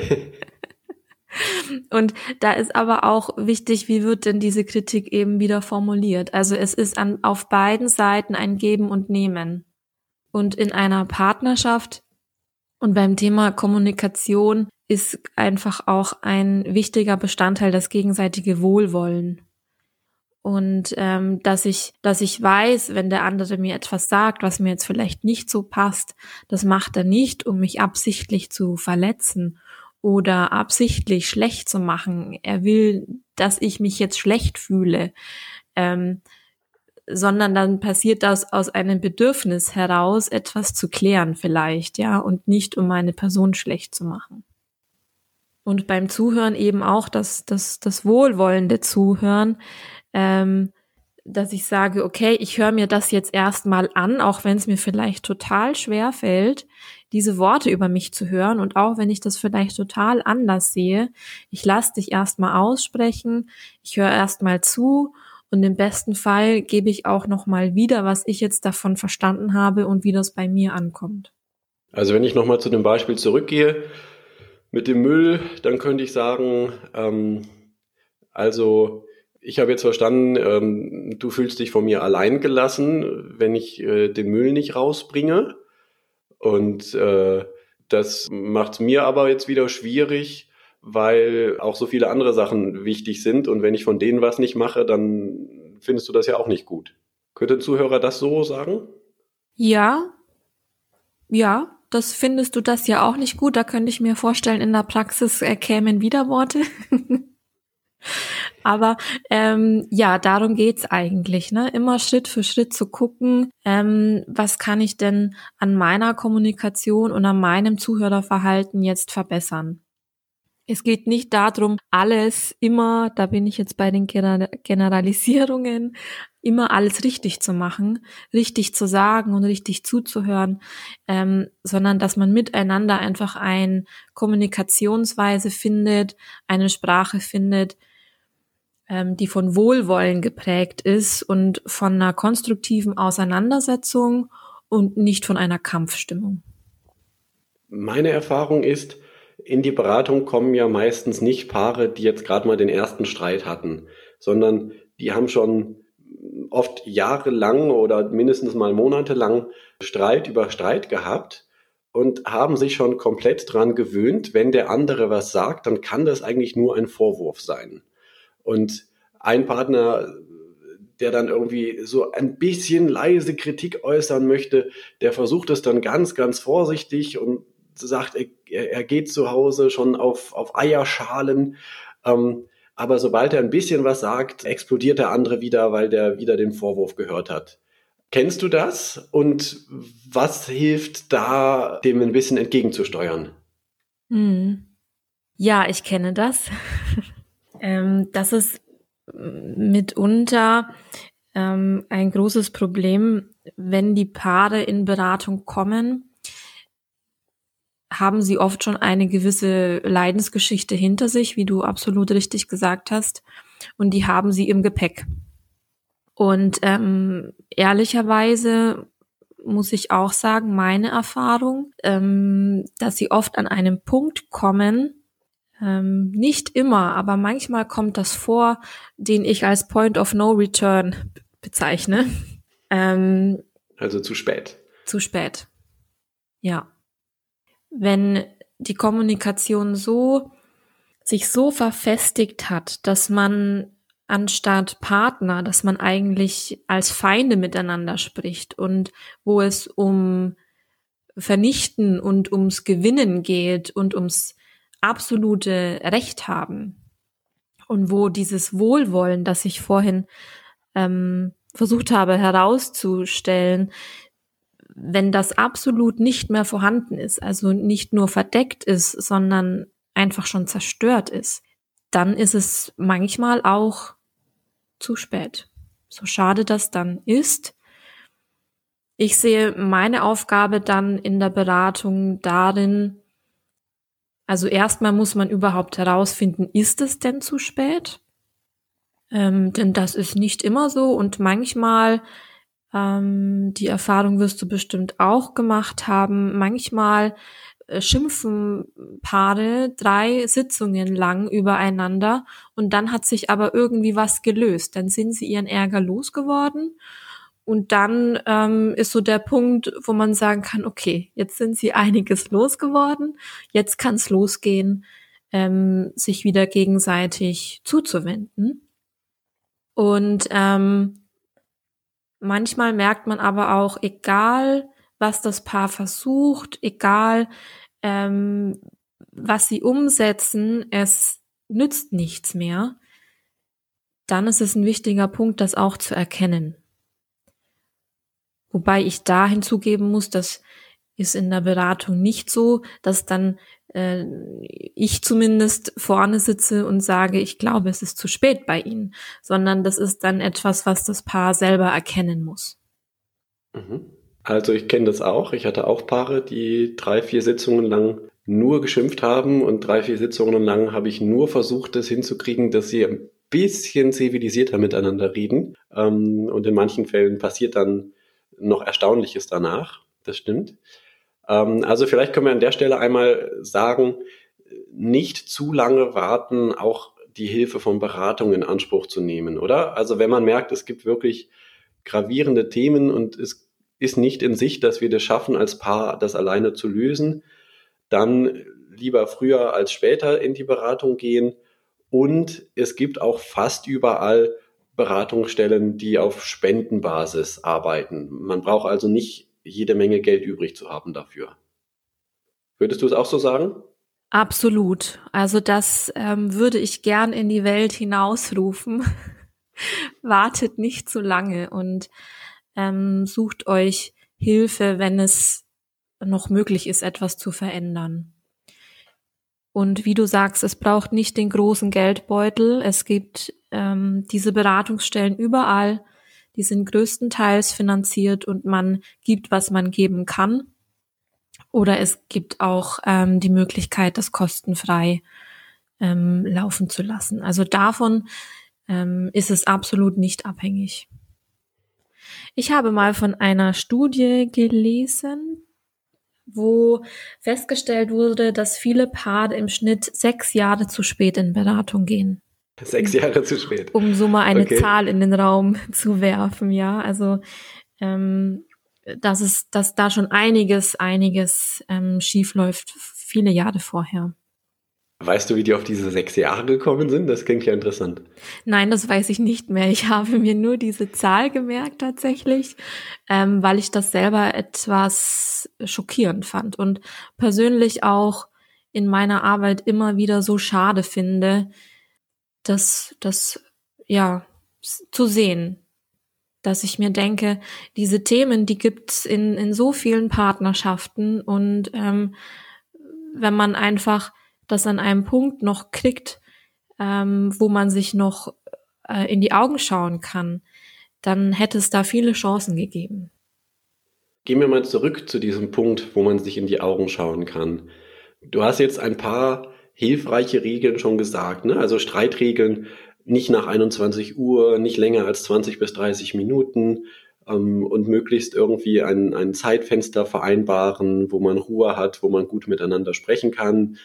Und da ist aber auch wichtig, wie wird denn diese Kritik eben wieder formuliert? Also es ist an, auf beiden Seiten ein Geben und Nehmen. Und in einer Partnerschaft und beim Thema Kommunikation ist einfach auch ein wichtiger Bestandteil das gegenseitige Wohlwollen. Und ähm, dass ich, dass ich weiß, wenn der andere mir etwas sagt, was mir jetzt vielleicht nicht so passt, das macht er nicht, um mich absichtlich zu verletzen oder absichtlich schlecht zu machen. Er will, dass ich mich jetzt schlecht fühle. Ähm, sondern dann passiert das aus einem Bedürfnis heraus, etwas zu klären vielleicht, ja, und nicht um meine Person schlecht zu machen. Und beim Zuhören eben auch das, das, das wohlwollende Zuhören, ähm, dass ich sage, okay, ich höre mir das jetzt erstmal an, auch wenn es mir vielleicht total schwer fällt, diese Worte über mich zu hören und auch wenn ich das vielleicht total anders sehe, ich lasse dich erstmal aussprechen, ich höre erstmal zu und im besten Fall gebe ich auch nochmal wieder, was ich jetzt davon verstanden habe und wie das bei mir ankommt. Also wenn ich nochmal zu dem Beispiel zurückgehe, mit dem Müll, dann könnte ich sagen, ähm, also ich habe jetzt verstanden, ähm, du fühlst dich von mir allein gelassen, wenn ich äh, den Müll nicht rausbringe. Und äh, das macht mir aber jetzt wieder schwierig, weil auch so viele andere Sachen wichtig sind. Und wenn ich von denen was nicht mache, dann findest du das ja auch nicht gut. Könnte ein Zuhörer das so sagen? Ja. Ja, das findest du das ja auch nicht gut. Da könnte ich mir vorstellen, in der Praxis äh, kämen Widerworte. Aber ähm, ja, darum geht's eigentlich, ne? Immer Schritt für Schritt zu gucken, ähm, was kann ich denn an meiner Kommunikation und an meinem Zuhörerverhalten jetzt verbessern. Es geht nicht darum, alles immer, da bin ich jetzt bei den Generalisierungen, immer alles richtig zu machen, richtig zu sagen und richtig zuzuhören, ähm, sondern dass man miteinander einfach eine Kommunikationsweise findet, eine Sprache findet, ähm, die von Wohlwollen geprägt ist und von einer konstruktiven Auseinandersetzung und nicht von einer Kampfstimmung. Meine Erfahrung ist, in die Beratung kommen ja meistens nicht Paare, die jetzt gerade mal den ersten Streit hatten, sondern die haben schon oft jahrelang oder mindestens mal monatelang Streit über Streit gehabt und haben sich schon komplett dran gewöhnt, wenn der andere was sagt, dann kann das eigentlich nur ein Vorwurf sein. Und ein Partner, der dann irgendwie so ein bisschen leise Kritik äußern möchte, der versucht es dann ganz, ganz vorsichtig und sagt, er, er geht zu Hause schon auf, auf Eierschalen. Ähm, aber sobald er ein bisschen was sagt, explodiert der andere wieder, weil der wieder den Vorwurf gehört hat. Kennst du das? Und was hilft da, dem ein bisschen entgegenzusteuern? Hm. Ja, ich kenne das. ähm, das ist mitunter ähm, ein großes Problem, wenn die Paare in Beratung kommen haben sie oft schon eine gewisse Leidensgeschichte hinter sich, wie du absolut richtig gesagt hast. Und die haben sie im Gepäck. Und ähm, ehrlicherweise muss ich auch sagen, meine Erfahrung, ähm, dass sie oft an einem Punkt kommen, ähm, nicht immer, aber manchmal kommt das vor, den ich als Point of No Return bezeichne. Ähm, also zu spät. Zu spät. Ja wenn die Kommunikation so sich so verfestigt hat, dass man anstatt Partner, dass man eigentlich als Feinde miteinander spricht und wo es um Vernichten und ums Gewinnen geht und ums absolute Recht haben und wo dieses Wohlwollen, das ich vorhin ähm, versucht habe herauszustellen, wenn das absolut nicht mehr vorhanden ist, also nicht nur verdeckt ist, sondern einfach schon zerstört ist, dann ist es manchmal auch zu spät. So schade das dann ist. Ich sehe meine Aufgabe dann in der Beratung darin, also erstmal muss man überhaupt herausfinden, ist es denn zu spät? Ähm, denn das ist nicht immer so und manchmal ähm, die Erfahrung wirst du bestimmt auch gemacht haben. Manchmal äh, schimpfen Paare drei Sitzungen lang übereinander und dann hat sich aber irgendwie was gelöst. Dann sind sie ihren Ärger losgeworden und dann ähm, ist so der Punkt, wo man sagen kann, okay, jetzt sind sie einiges losgeworden, jetzt kann es losgehen, ähm, sich wieder gegenseitig zuzuwenden. Und ähm, Manchmal merkt man aber auch, egal was das Paar versucht, egal ähm, was sie umsetzen, es nützt nichts mehr, dann ist es ein wichtiger Punkt, das auch zu erkennen. Wobei ich da hinzugeben muss, das ist in der Beratung nicht so, dass dann äh, ich zumindest vorne sitze und sage, ich glaube, es ist zu spät bei Ihnen, sondern das ist dann etwas, was das Paar selber erkennen muss. Mhm. Also ich kenne das auch. Ich hatte auch Paare, die drei, vier Sitzungen lang nur geschimpft haben und drei, vier Sitzungen lang habe ich nur versucht, das hinzukriegen, dass sie ein bisschen zivilisierter miteinander reden. Ähm, und in manchen Fällen passiert dann noch Erstaunliches danach. Das stimmt. Ähm, also vielleicht können wir an der Stelle einmal sagen, nicht zu lange warten, auch die Hilfe von Beratung in Anspruch zu nehmen, oder? Also wenn man merkt, es gibt wirklich gravierende Themen und es ist nicht in Sicht, dass wir das schaffen, als Paar das alleine zu lösen, dann lieber früher als später in die Beratung gehen. Und es gibt auch fast überall Beratungsstellen, die auf Spendenbasis arbeiten. Man braucht also nicht jede Menge Geld übrig zu haben dafür. Würdest du es auch so sagen? Absolut. Also das ähm, würde ich gern in die Welt hinausrufen. Wartet nicht zu lange und ähm, sucht euch Hilfe, wenn es noch möglich ist, etwas zu verändern. Und wie du sagst, es braucht nicht den großen Geldbeutel. Es gibt ähm, diese Beratungsstellen überall. Die sind größtenteils finanziert und man gibt, was man geben kann. Oder es gibt auch ähm, die Möglichkeit, das kostenfrei ähm, laufen zu lassen. Also davon ähm, ist es absolut nicht abhängig. Ich habe mal von einer Studie gelesen, wo festgestellt wurde, dass viele Paare im Schnitt sechs Jahre zu spät in Beratung gehen. Sechs Jahre zu spät. Um so mal eine okay. Zahl in den Raum zu werfen, ja. Also ähm, dass es, dass da schon einiges, einiges ähm, schief läuft, viele Jahre vorher. Weißt du, wie die auf diese sechs Jahre gekommen sind? Das klingt ja interessant. Nein, das weiß ich nicht mehr. Ich habe mir nur diese Zahl gemerkt tatsächlich, ähm, weil ich das selber etwas schockierend fand und persönlich auch in meiner Arbeit immer wieder so schade finde, dass das ja zu sehen, dass ich mir denke, diese Themen, die gibt's in, in so vielen Partnerschaften und ähm, wenn man einfach das an einem Punkt noch kriegt, ähm, wo man sich noch äh, in die Augen schauen kann, dann hätte es da viele Chancen gegeben. Gehen wir mal zurück zu diesem Punkt, wo man sich in die Augen schauen kann. Du hast jetzt ein paar hilfreiche Regeln schon gesagt, ne? Also Streitregeln, nicht nach 21 Uhr, nicht länger als 20 bis 30 Minuten ähm, und möglichst irgendwie ein, ein Zeitfenster vereinbaren, wo man Ruhe hat, wo man gut miteinander sprechen kann.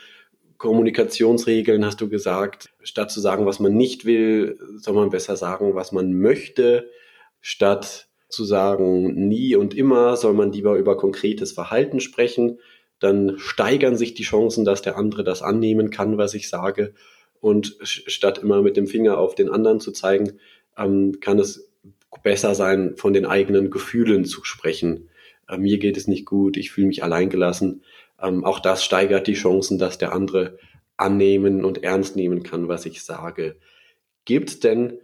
Kommunikationsregeln hast du gesagt. Statt zu sagen, was man nicht will, soll man besser sagen, was man möchte. Statt zu sagen, nie und immer, soll man lieber über konkretes Verhalten sprechen. Dann steigern sich die Chancen, dass der andere das annehmen kann, was ich sage. Und statt immer mit dem Finger auf den anderen zu zeigen, ähm, kann es besser sein, von den eigenen Gefühlen zu sprechen. Äh, mir geht es nicht gut, ich fühle mich alleingelassen. Ähm, auch das steigert die Chancen, dass der andere annehmen und ernst nehmen kann, was ich sage. Gibt denn,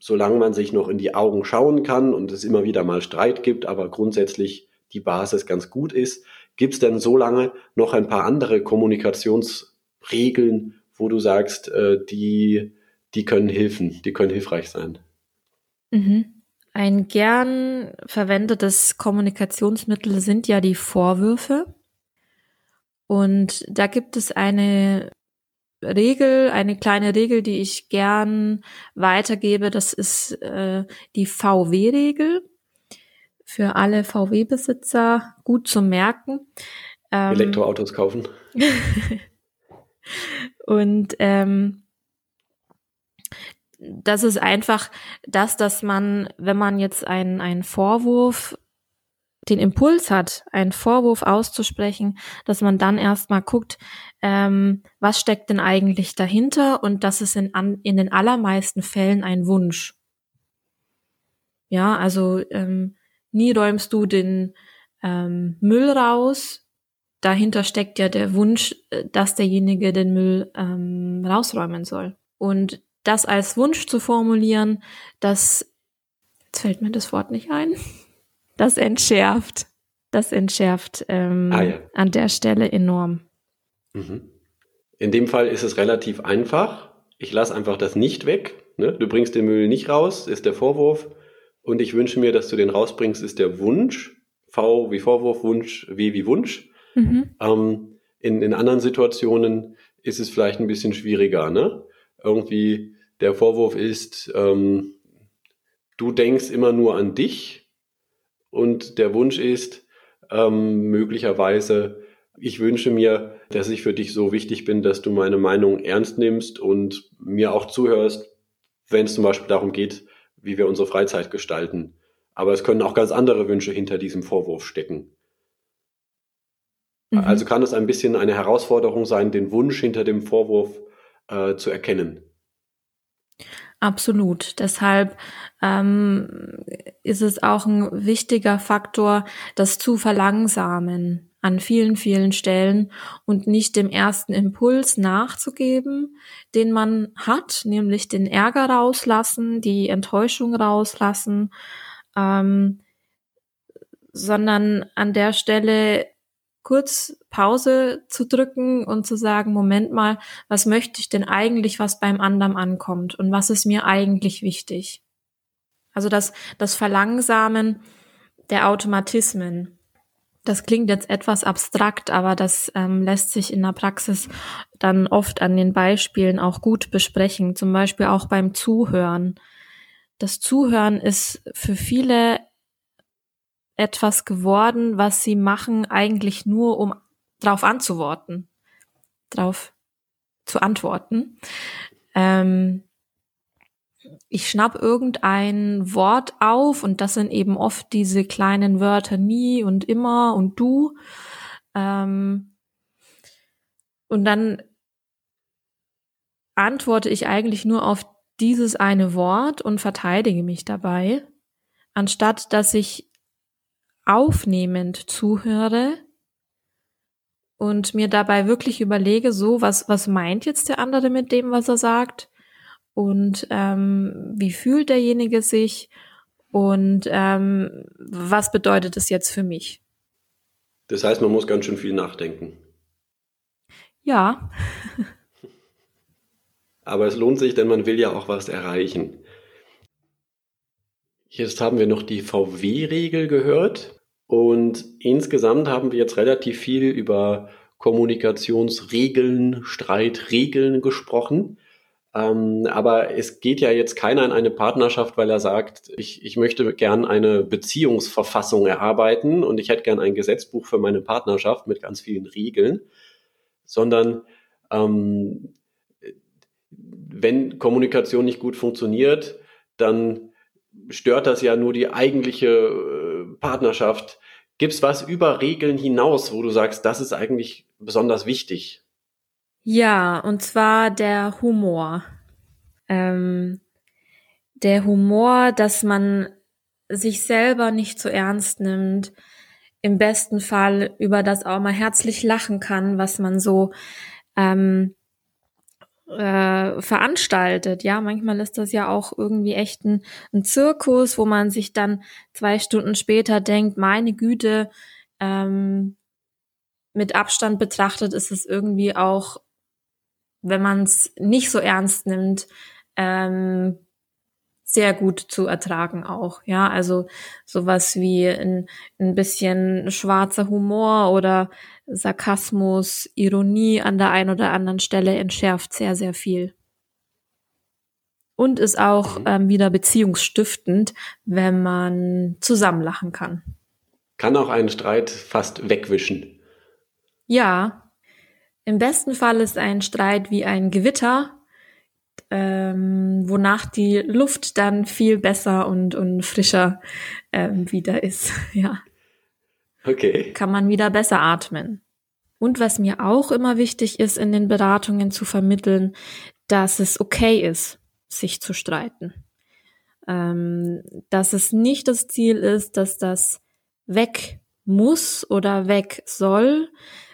solange man sich noch in die Augen schauen kann und es immer wieder mal Streit gibt, aber grundsätzlich die Basis ganz gut ist, gibt es denn so lange noch ein paar andere Kommunikationsregeln, wo du sagst, äh, die, die können helfen, die können hilfreich sein? Mhm. Ein gern verwendetes Kommunikationsmittel sind ja die Vorwürfe. Und da gibt es eine Regel, eine kleine Regel, die ich gern weitergebe. Das ist äh, die VW-Regel. Für alle VW-Besitzer gut zu merken. Ähm, Elektroautos kaufen. Und ähm, das ist einfach das, dass man, wenn man jetzt einen, einen Vorwurf, den Impuls hat, einen Vorwurf auszusprechen, dass man dann erstmal guckt, ähm, was steckt denn eigentlich dahinter und das ist in, an, in den allermeisten Fällen ein Wunsch. Ja, also ähm, nie räumst du den ähm, Müll raus, dahinter steckt ja der Wunsch, äh, dass derjenige den Müll ähm, rausräumen soll. Und das als Wunsch zu formulieren, das, jetzt fällt mir das Wort nicht ein, das entschärft, das entschärft ähm, ah, ja. an der Stelle enorm. Mhm. In dem Fall ist es relativ einfach. Ich lasse einfach das nicht weg. Ne? Du bringst den Müll nicht raus, ist der Vorwurf. Und ich wünsche mir, dass du den rausbringst, ist der Wunsch. V wie Vorwurf, Wunsch, W wie Wunsch. Mhm. Ähm, in, in anderen Situationen ist es vielleicht ein bisschen schwieriger. Ne? Irgendwie der Vorwurf ist, ähm, du denkst immer nur an dich und der Wunsch ist ähm, möglicherweise, ich wünsche mir, dass ich für dich so wichtig bin, dass du meine Meinung ernst nimmst und mir auch zuhörst, wenn es zum Beispiel darum geht, wie wir unsere Freizeit gestalten. Aber es können auch ganz andere Wünsche hinter diesem Vorwurf stecken. Mhm. Also kann es ein bisschen eine Herausforderung sein, den Wunsch hinter dem Vorwurf äh, zu erkennen. Absolut. Deshalb ähm, ist es auch ein wichtiger Faktor, das zu verlangsamen an vielen, vielen Stellen und nicht dem ersten Impuls nachzugeben, den man hat, nämlich den Ärger rauslassen, die Enttäuschung rauslassen, ähm, sondern an der Stelle kurz Pause zu drücken und zu sagen, Moment mal, was möchte ich denn eigentlich, was beim anderen ankommt und was ist mir eigentlich wichtig? Also das, das Verlangsamen der Automatismen. Das klingt jetzt etwas abstrakt, aber das ähm, lässt sich in der Praxis dann oft an den Beispielen auch gut besprechen, zum Beispiel auch beim Zuhören. Das Zuhören ist für viele etwas geworden, was sie machen, eigentlich nur um drauf anzuworten, drauf zu antworten. Ähm, ich schnapp irgendein Wort auf und das sind eben oft diese kleinen Wörter nie und immer und du. Ähm, und dann antworte ich eigentlich nur auf dieses eine Wort und verteidige mich dabei, anstatt dass ich aufnehmend zuhöre und mir dabei wirklich überlege, so, was, was meint jetzt der andere mit dem, was er sagt? Und ähm, wie fühlt derjenige sich? Und ähm, was bedeutet es jetzt für mich? Das heißt, man muss ganz schön viel nachdenken. Ja. Aber es lohnt sich, denn man will ja auch was erreichen. Jetzt haben wir noch die VW-Regel gehört. Und insgesamt haben wir jetzt relativ viel über Kommunikationsregeln, Streitregeln gesprochen. Ähm, aber es geht ja jetzt keiner in eine Partnerschaft, weil er sagt, ich, ich möchte gern eine Beziehungsverfassung erarbeiten und ich hätte gern ein Gesetzbuch für meine Partnerschaft mit ganz vielen Regeln, sondern ähm, wenn Kommunikation nicht gut funktioniert, dann stört das ja nur die eigentliche äh, Partnerschaft. Gibt es was über Regeln hinaus, wo du sagst, das ist eigentlich besonders wichtig? Ja, und zwar der Humor. Ähm, der Humor, dass man sich selber nicht zu so ernst nimmt, im besten Fall über das auch mal herzlich lachen kann, was man so ähm, äh, veranstaltet. Ja, manchmal ist das ja auch irgendwie echt ein, ein, Zirkus, wo man sich dann zwei Stunden später denkt, meine Güte, ähm, mit Abstand betrachtet ist es irgendwie auch, wenn man es nicht so ernst nimmt, ähm, sehr gut zu ertragen auch. Ja, also sowas wie ein, ein bisschen schwarzer Humor oder Sarkasmus, Ironie an der einen oder anderen Stelle entschärft sehr, sehr viel. Und ist auch mhm. ähm, wieder beziehungsstiftend, wenn man zusammen lachen kann. Kann auch einen Streit fast wegwischen. Ja. Im besten Fall ist ein Streit wie ein Gewitter, ähm, wonach die Luft dann viel besser und, und frischer ähm, wieder ist. ja. Okay. Kann man wieder besser atmen. Und was mir auch immer wichtig ist, in den Beratungen zu vermitteln, dass es okay ist, sich zu streiten. Ähm, dass es nicht das Ziel ist, dass das weg muss oder weg soll,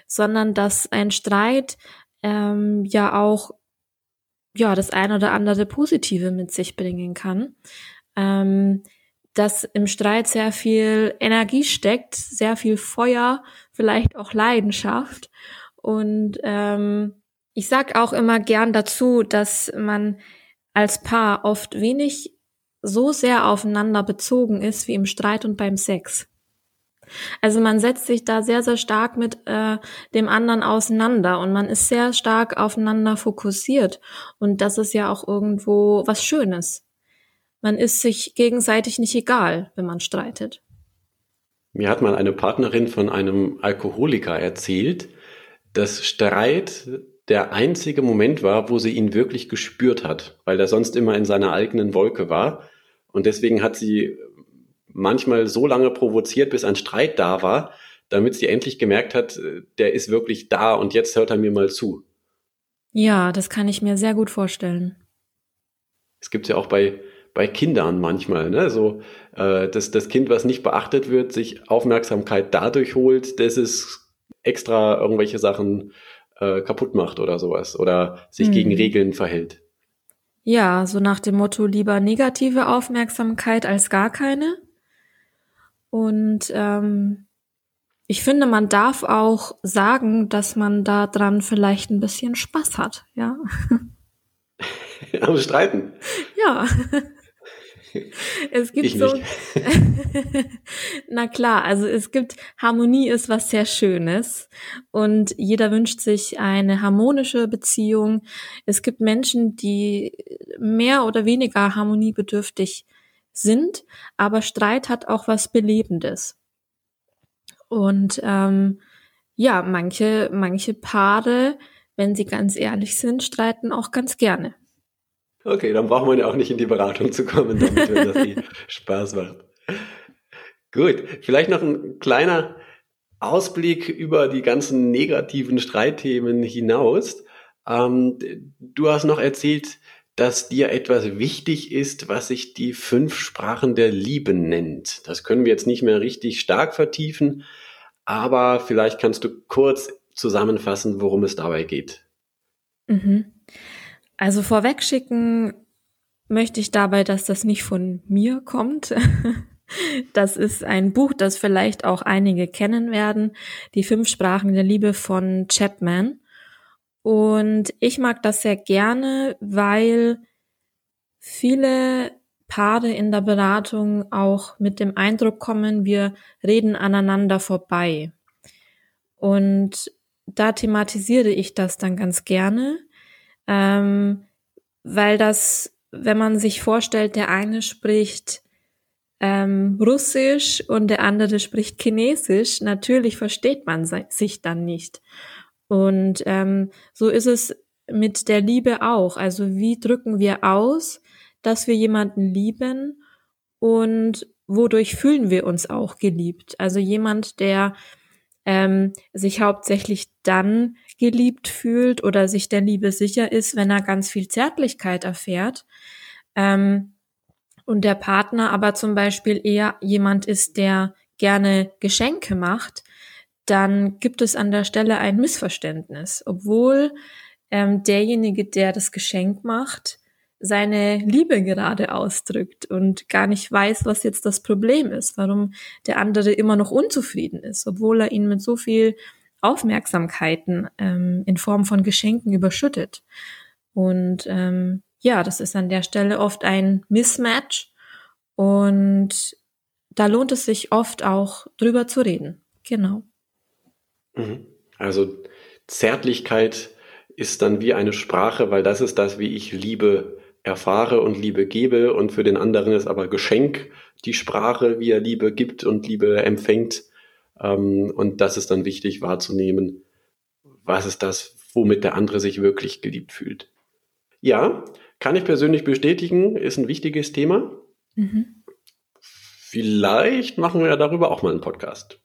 sondern dass ein Streit ähm, ja auch ja das ein oder andere Positive mit sich bringen kann. Ähm, dass im Streit sehr viel Energie steckt, sehr viel Feuer, vielleicht auch Leidenschaft. Und ähm, ich sag auch immer gern dazu, dass man als Paar oft wenig so sehr aufeinander bezogen ist wie im Streit und beim Sex. Also man setzt sich da sehr, sehr stark mit äh, dem anderen auseinander und man ist sehr stark aufeinander fokussiert. Und das ist ja auch irgendwo was Schönes. Man ist sich gegenseitig nicht egal, wenn man streitet. Mir hat mal eine Partnerin von einem Alkoholiker erzählt, dass Streit der einzige Moment war, wo sie ihn wirklich gespürt hat, weil er sonst immer in seiner eigenen Wolke war. Und deswegen hat sie manchmal so lange provoziert, bis ein Streit da war, damit sie endlich gemerkt hat, der ist wirklich da und jetzt hört er mir mal zu. Ja, das kann ich mir sehr gut vorstellen. Es gibt ja auch bei, bei Kindern manchmal, ne? So, äh, dass das Kind, was nicht beachtet wird, sich Aufmerksamkeit dadurch holt, dass es extra irgendwelche Sachen äh, kaputt macht oder sowas oder sich hm. gegen Regeln verhält. Ja, so nach dem Motto lieber negative Aufmerksamkeit als gar keine. Und ähm, ich finde, man darf auch sagen, dass man da dran vielleicht ein bisschen Spaß hat, ja. Am Streiten. Ja. Es gibt ich so. Na klar, also es gibt Harmonie ist was sehr Schönes und jeder wünscht sich eine harmonische Beziehung. Es gibt Menschen, die mehr oder weniger harmoniebedürftig sind, aber Streit hat auch was Belebendes. Und ähm, ja, manche, manche Paare, wenn sie ganz ehrlich sind, streiten auch ganz gerne. Okay, dann braucht man ja auch nicht in die Beratung zu kommen, damit das Spaß macht. Gut, vielleicht noch ein kleiner Ausblick über die ganzen negativen Streitthemen hinaus. Ähm, du hast noch erzählt, dass dir etwas wichtig ist, was sich die fünf Sprachen der Liebe nennt. Das können wir jetzt nicht mehr richtig stark vertiefen, aber vielleicht kannst du kurz zusammenfassen, worum es dabei geht. Mhm. Also vorwegschicken möchte ich dabei, dass das nicht von mir kommt. Das ist ein Buch, das vielleicht auch einige kennen werden. Die fünf Sprachen der Liebe von Chapman. Und ich mag das sehr gerne, weil viele Paare in der Beratung auch mit dem Eindruck kommen, wir reden aneinander vorbei. Und da thematisiere ich das dann ganz gerne, ähm, weil das, wenn man sich vorstellt, der eine spricht ähm, Russisch und der andere spricht Chinesisch, natürlich versteht man sich dann nicht. Und ähm, so ist es mit der Liebe auch. Also wie drücken wir aus, dass wir jemanden lieben und wodurch fühlen wir uns auch geliebt? Also jemand, der ähm, sich hauptsächlich dann geliebt fühlt oder sich der Liebe sicher ist, wenn er ganz viel Zärtlichkeit erfährt. Ähm, und der Partner aber zum Beispiel eher jemand ist, der gerne Geschenke macht, dann gibt es an der Stelle ein Missverständnis, obwohl ähm, derjenige, der das Geschenk macht, seine Liebe gerade ausdrückt und gar nicht weiß, was jetzt das Problem ist, warum der andere immer noch unzufrieden ist, obwohl er ihn mit so viel Aufmerksamkeiten ähm, in Form von Geschenken überschüttet. Und ähm, ja, das ist an der Stelle oft ein Mismatch und da lohnt es sich oft auch drüber zu reden. Genau. Mhm. Also Zärtlichkeit ist dann wie eine Sprache, weil das ist das, wie ich Liebe erfahre und Liebe gebe und für den anderen ist aber Geschenk die Sprache, wie er Liebe gibt und Liebe empfängt. Ähm, und das ist dann wichtig wahrzunehmen. Was ist das, womit der andere sich wirklich geliebt fühlt? Ja, kann ich persönlich bestätigen, ist ein wichtiges Thema. Mhm. Vielleicht machen wir ja darüber auch mal einen Podcast.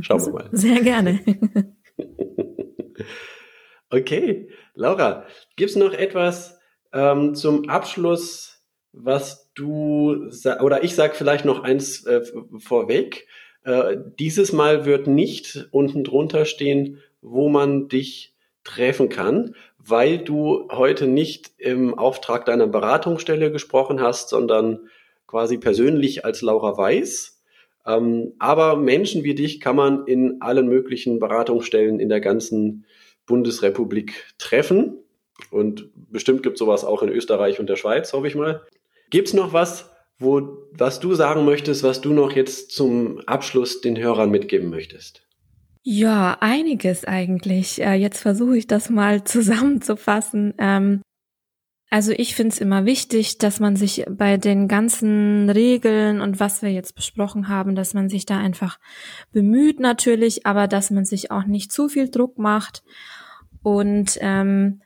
Schauen wir mal. Sehr gerne. okay, Laura, gibt es noch etwas ähm, zum Abschluss, was du oder ich sage vielleicht noch eins äh, vorweg. Äh, dieses Mal wird nicht unten drunter stehen, wo man dich treffen kann, weil du heute nicht im Auftrag deiner Beratungsstelle gesprochen hast, sondern quasi persönlich als Laura Weiß. Ähm, aber Menschen wie dich kann man in allen möglichen Beratungsstellen in der ganzen Bundesrepublik treffen. Und bestimmt gibt es sowas auch in Österreich und der Schweiz, hoffe ich mal. Gibt es noch was, wo, was du sagen möchtest, was du noch jetzt zum Abschluss den Hörern mitgeben möchtest? Ja, einiges eigentlich. Äh, jetzt versuche ich das mal zusammenzufassen. Also ich finde es immer wichtig, dass man sich bei den ganzen Regeln und was wir jetzt besprochen haben, dass man sich da einfach bemüht natürlich, aber dass man sich auch nicht zu viel Druck macht. Und ähm,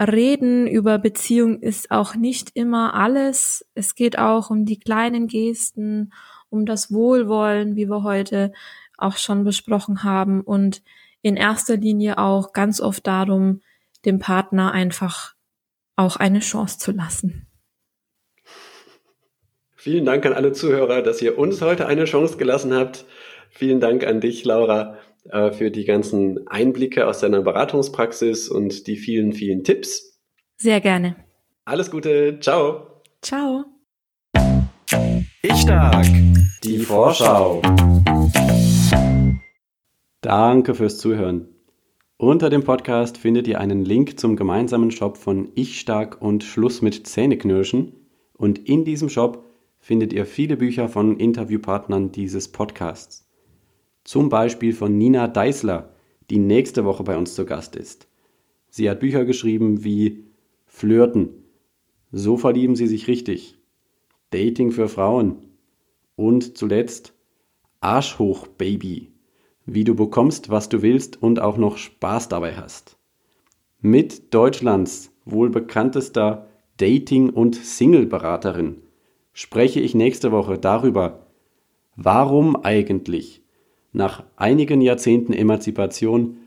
Reden über Beziehung ist auch nicht immer alles. Es geht auch um die kleinen Gesten, um das Wohlwollen, wie wir heute auch schon besprochen haben und in erster Linie auch ganz oft darum, dem Partner einfach auch eine Chance zu lassen. Vielen Dank an alle Zuhörer, dass ihr uns heute eine Chance gelassen habt. Vielen Dank an dich, Laura, äh, für die ganzen Einblicke aus deiner Beratungspraxis und die vielen, vielen Tipps. Sehr gerne. Alles Gute. Ciao. Ciao. Ich stark. Die Vorschau. Danke fürs Zuhören. Unter dem Podcast findet ihr einen Link zum gemeinsamen Shop von Ich Stark und Schluss mit Zähneknirschen. Und in diesem Shop findet ihr viele Bücher von Interviewpartnern dieses Podcasts. Zum Beispiel von Nina Deißler, die nächste Woche bei uns zu Gast ist. Sie hat Bücher geschrieben wie Flirten, So verlieben Sie sich richtig, Dating für Frauen und zuletzt Arsch hoch, Baby wie du bekommst, was du willst und auch noch Spaß dabei hast. Mit Deutschlands wohl bekanntester Dating- und Single-Beraterin spreche ich nächste Woche darüber, warum eigentlich nach einigen Jahrzehnten Emanzipation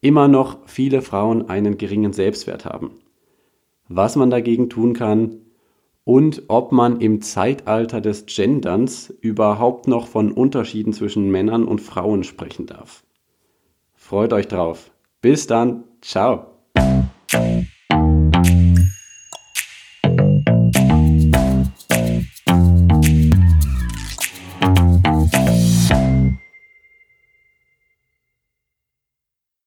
immer noch viele Frauen einen geringen Selbstwert haben, was man dagegen tun kann und ob man im Zeitalter des Genderns überhaupt noch von Unterschieden zwischen Männern und Frauen sprechen darf. Freut euch drauf. Bis dann. Ciao.